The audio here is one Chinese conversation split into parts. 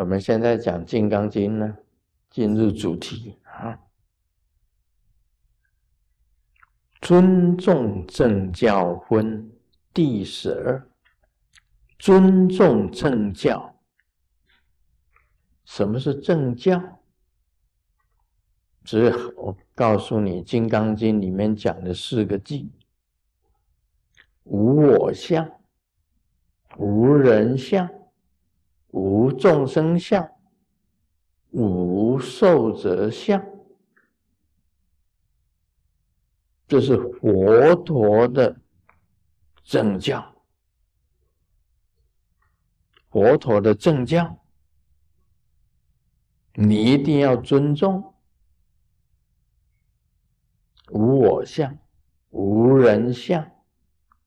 我们现在讲《金刚经》呢，进入主题啊。尊重正教分第十二，尊重正教。什么是正教？只是我告诉你，《金刚经》里面讲的四个字：无我相，无人相。无众生相，无寿者相，这是佛陀的正教。佛陀的正教，你一定要尊重。无我相，无人相，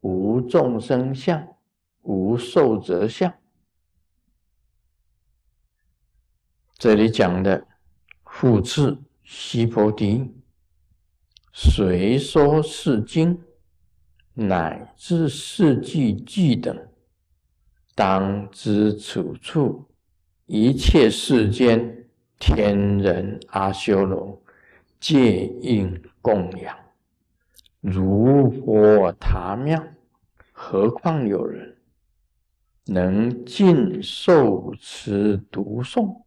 无众生相，无寿者相。这里讲的复次，须菩提，随说是经，乃至四句句等，当知处处一切世间天人阿修罗，皆应供养，如佛塔庙，何况有人能尽受持读诵？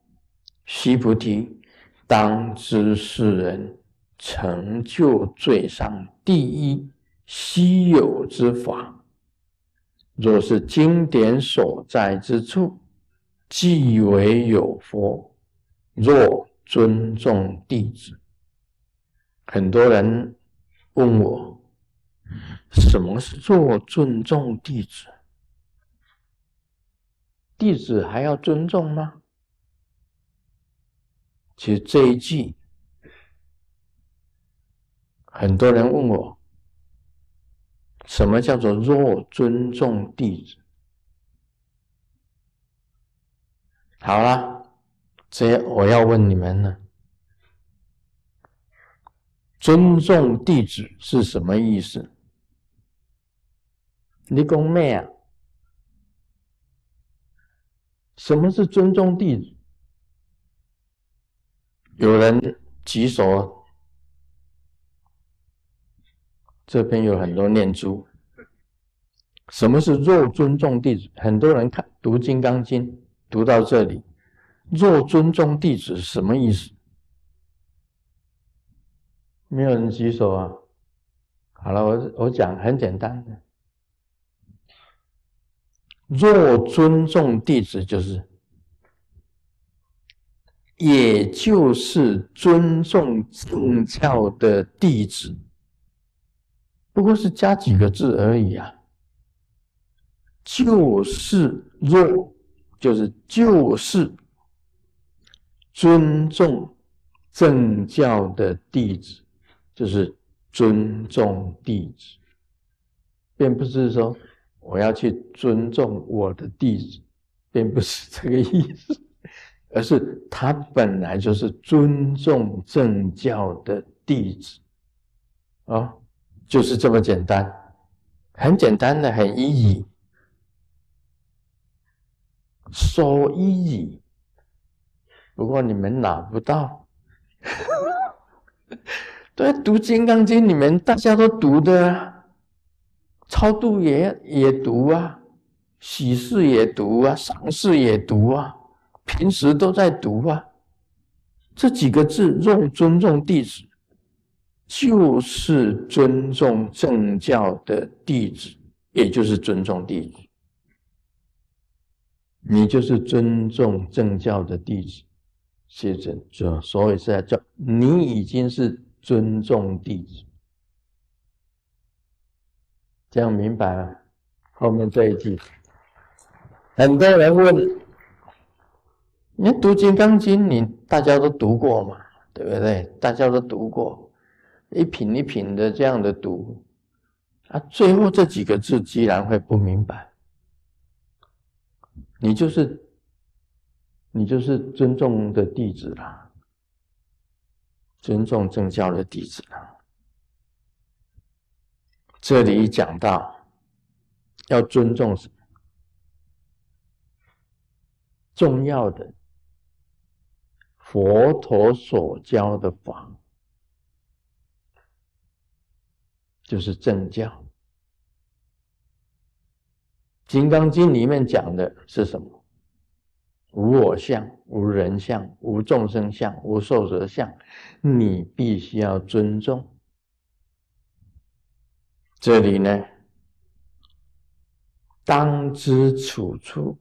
须菩提，当知世人成就最上第一稀有之法。若是经典所在之处，即为有佛。若尊重弟子，很多人问我，什么是做尊重弟子？弟子还要尊重吗？其实这一句，很多人问我，什么叫做若尊重弟子？好了，这我要问你们了，尊重弟子是什么意思？你讲咩啊？什么是尊重弟子？有人举手，这边有很多念珠。什么是若尊重弟子？很多人看读《金刚经》，读到这里，若尊重弟子什么意思？没有人举手啊。好了，我我讲很简单的，若尊重弟子就是。也就是尊重正教的弟子，不过是加几个字而已啊。就是若，就是就是尊重正教的弟子，就是尊重弟子，并不是说我要去尊重我的弟子，并不是这个意思。而是他本来就是尊重正教的弟子，啊，就是这么简单，很简单的，很 easy，说 easy。不过你们拿不到，对，读《金刚经》你们大家都读的，超度也也读啊，喜事也读啊，丧事也读啊。平时都在读啊，这几个字“若尊重弟子”，就是尊重正教的弟子，也就是尊重弟子。你就是尊重正教的弟子，是这就所以是在叫你已经是尊重弟子，这样明白了？后面这一句，很多人问。你读《金刚经》，你大家都读过嘛？对不对？大家都读过，一品一品的这样的读，啊，最后这几个字，居然会不明白。你就是，你就是尊重的弟子啦，尊重正教的弟子啦。这里讲到要尊重什么？重要的。佛陀所教的法，就是正教。《金刚经》里面讲的是什么？无我相，无人相，无众生相，无寿者相，你必须要尊重。这里呢，当知处处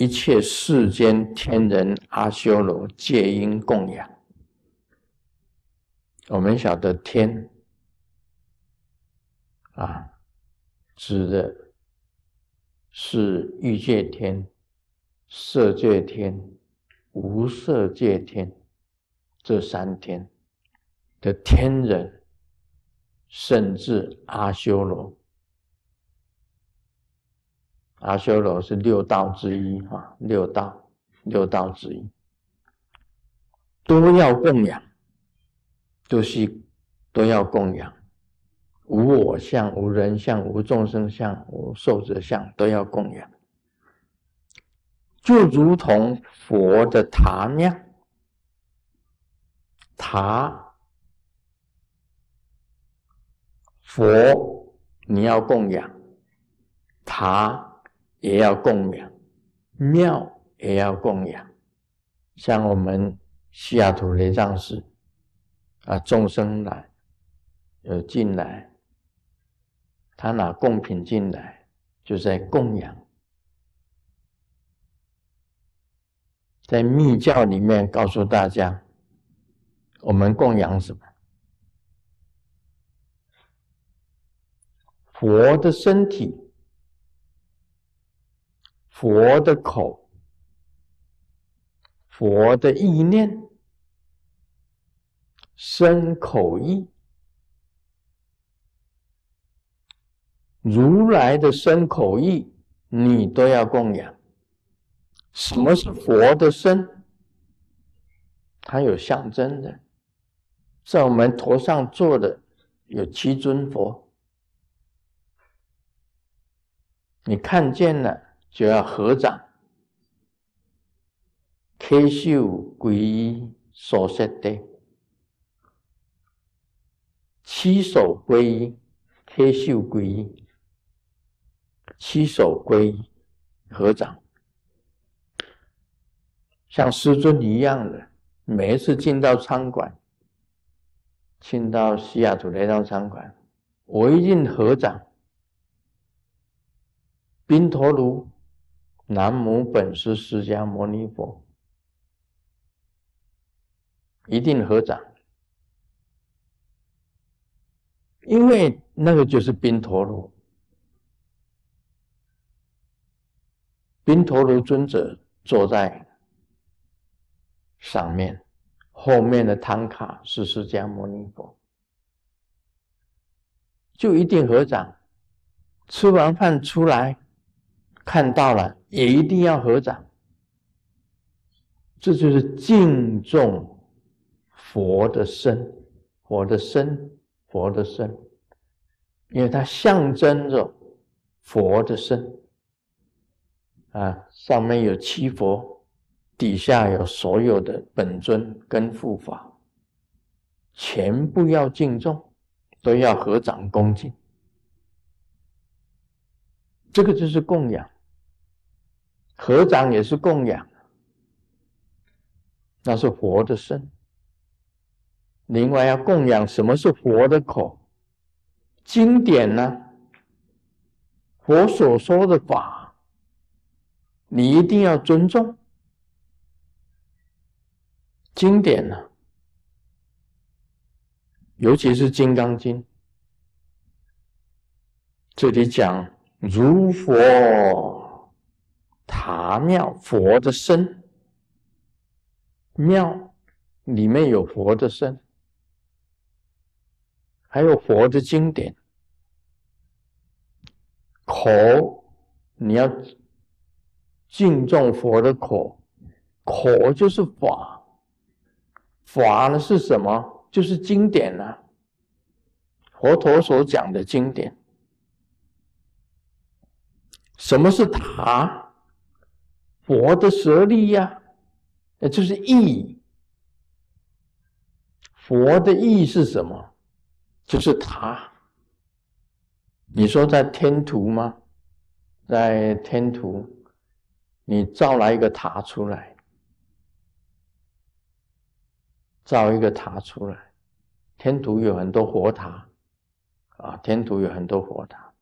一切世间天人阿修罗皆因供养。我们晓得天啊，指的是欲界天。色界天、无色界天这三天的天人，甚至阿修罗，阿修罗是六道之一啊，六道六道之一，都要供养，都是都要供养，无我相、无人相、无众生相、无寿者相，都要供养。就如同佛的塔庙，塔佛你要供养，塔也要供养，庙也要供养。像我们西雅图雷藏寺啊，众生来有进来，他拿贡品进来，就在供养。在密教里面告诉大家，我们供养什么？佛的身体、佛的口、佛的意念、身口意，如来的身口意，你都要供养。什么是佛的身？它有象征的，在我们头上坐的有七尊佛，你看见了就要合掌，开手皈依所设的，七手皈依，开手皈依，七手皈依，合掌。像师尊一样的，每一次进到餐馆，进到西雅图雷藏餐馆，我一定合掌。宾陀卢，南无本师释迦牟尼佛，一定合掌，因为那个就是宾陀罗，宾陀罗尊者坐在。上面，后面的唐卡是释迦牟尼佛，就一定合掌。吃完饭出来，看到了也一定要合掌。这就是敬重佛的身，佛的身，佛的身，因为它象征着佛的身。啊，上面有七佛。底下有所有的本尊跟护法，全部要敬重，都要合掌恭敬。这个就是供养，合掌也是供养，那是佛的身。另外要供养什么是佛的口？经典呢？佛所说的法，你一定要尊重。经典呢，尤其是《金刚经》，这里讲如佛塔庙，佛的身庙里面有佛的身，还有佛的经典。口你要敬重佛的口，口就是法。法呢是什么？就是经典呐，佛陀所讲的经典。什么是塔？佛的舍利呀，那就是意，佛的意是什么？就是塔。你说在天图吗？在天图，你造来一个塔出来，造一个塔出来。天图有很多佛塔，啊，天图有很多佛塔，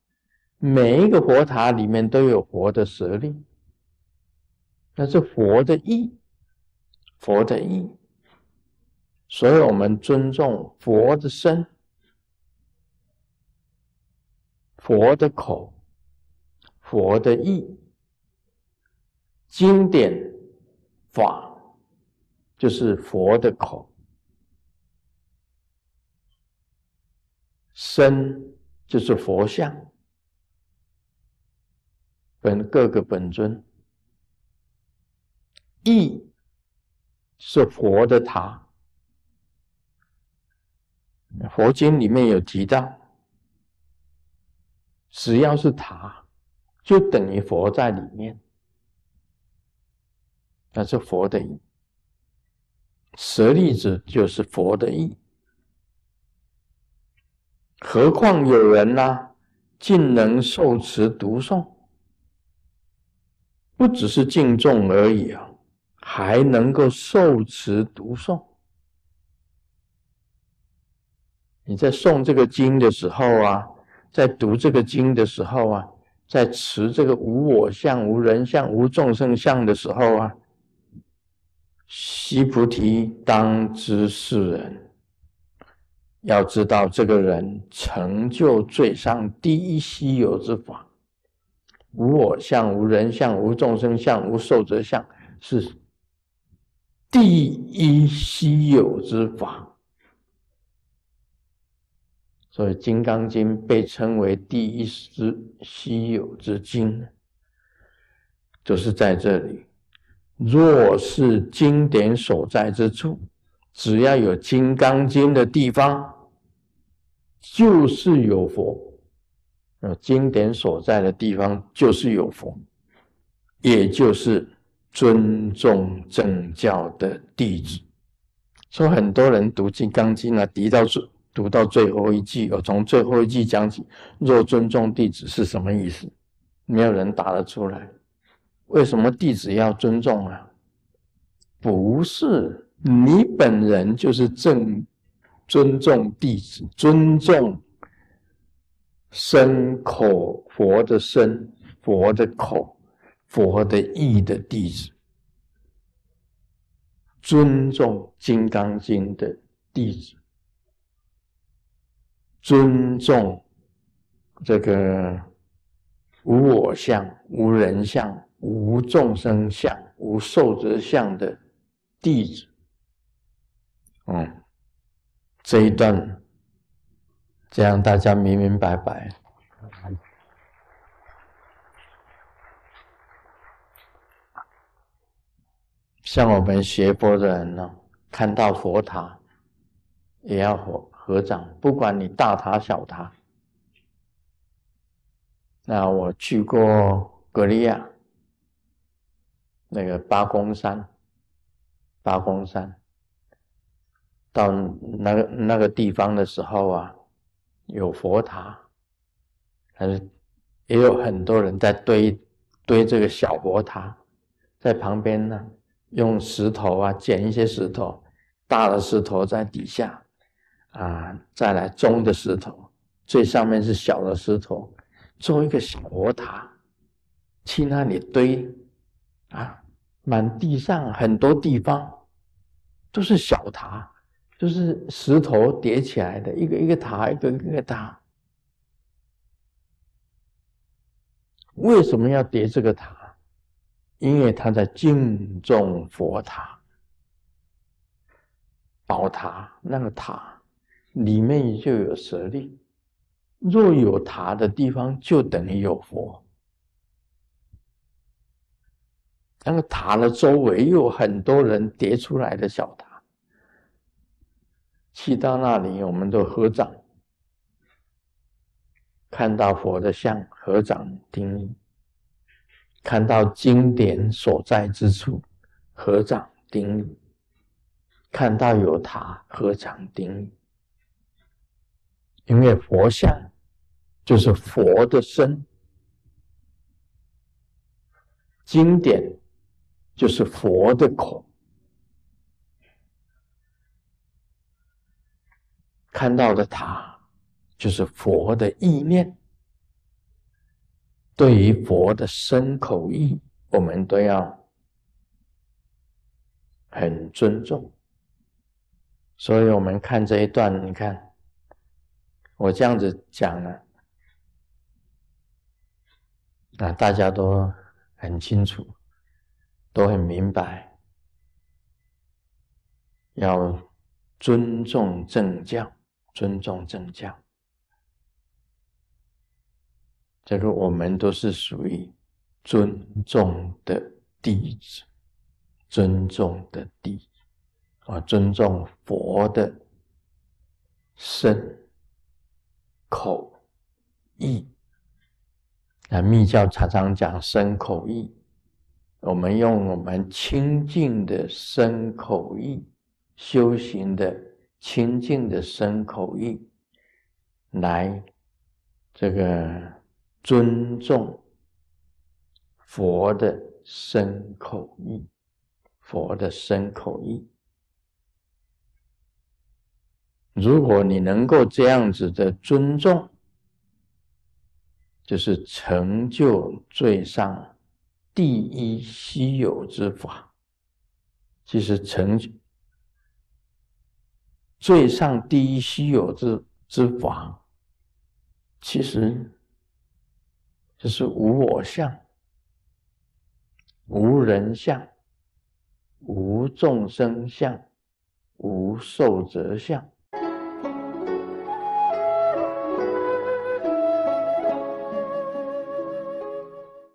每一个佛塔里面都有佛的舍利，那是佛的意，佛的意。所以我们尊重佛的身、佛的口、佛的意、经典法，就是佛的口；身就是佛像，本各个本尊；意是佛的塔。佛经里面有提到，只要是塔，就等于佛在里面，那是佛的意。舍利子就是佛的意，何况有人呢，竟能受持读诵，不只是敬重而已啊，还能够受持读诵。你在诵这个经的时候啊，在读这个经的时候啊，在持这个无我相、无人相、无众生相的时候啊，悉菩提当知是人，要知道这个人成就最上第一稀有之法，无我相、无人相、无众生相、无寿者相，是第一稀有之法。所以《金刚经》被称为第一之稀有之经，就是在这里。若是经典所在之处，只要有《金刚经》的地方，就是有佛。有经典所在的地方，就是有佛，也就是尊重正教的弟子。所以很多人读《金刚经》啊，读到最。读到最后一句，我从最后一句讲起。若尊重弟子是什么意思？没有人答得出来。为什么弟子要尊重啊？不是你本人就是正尊重弟子，尊重身口佛的身、佛的口、佛的意的弟子，尊重《金刚经》的弟子。尊重这个无我相、无人相、无众生相、无寿者相的弟子，嗯，这一段这样大家明明白白。像我们学佛的人呢，看到佛塔也要合合掌，不管你大塔小塔。那我去过格利亚，那个八公山，八公山，到那个那个地方的时候啊，有佛塔，但是也有很多人在堆堆这个小佛塔，在旁边呢，用石头啊捡一些石头，大的石头在底下。啊，再来中的石头，最上面是小的石头，做一个小佛塔，去那里堆，啊，满地上很多地方都是小塔，就是石头叠起来的一个一个塔，一个一个塔。为什么要叠这个塔？因为他在敬重佛塔、宝塔那个塔。里面就有舍利，若有塔的地方，就等于有佛。那个塔的周围又有很多人叠出来的小塔，去到那里，我们都合掌，看到佛的像，合掌顶礼；看到经典所在之处，合掌顶礼。看到有塔，何尝定？因为佛像就是佛的身，经典就是佛的口，看到的塔就是佛的意念。对于佛的身口意，我们都要很尊重。所以，我们看这一段，你看。我这样子讲了，那大家都很清楚，都很明白，要尊重正教，尊重正教。这个我们都是属于尊重的弟子，尊重的弟啊，尊重佛的身。口意，那密教常常讲身口意，我们用我们清净的身口意修行的清净的身口意来这个尊重佛的身口意，佛的身口意。如果你能够这样子的尊重，就是成就最上第一稀有之法。其实成就最上第一稀有之之法，其实就是无我相、无人相、无众生相、无寿者相。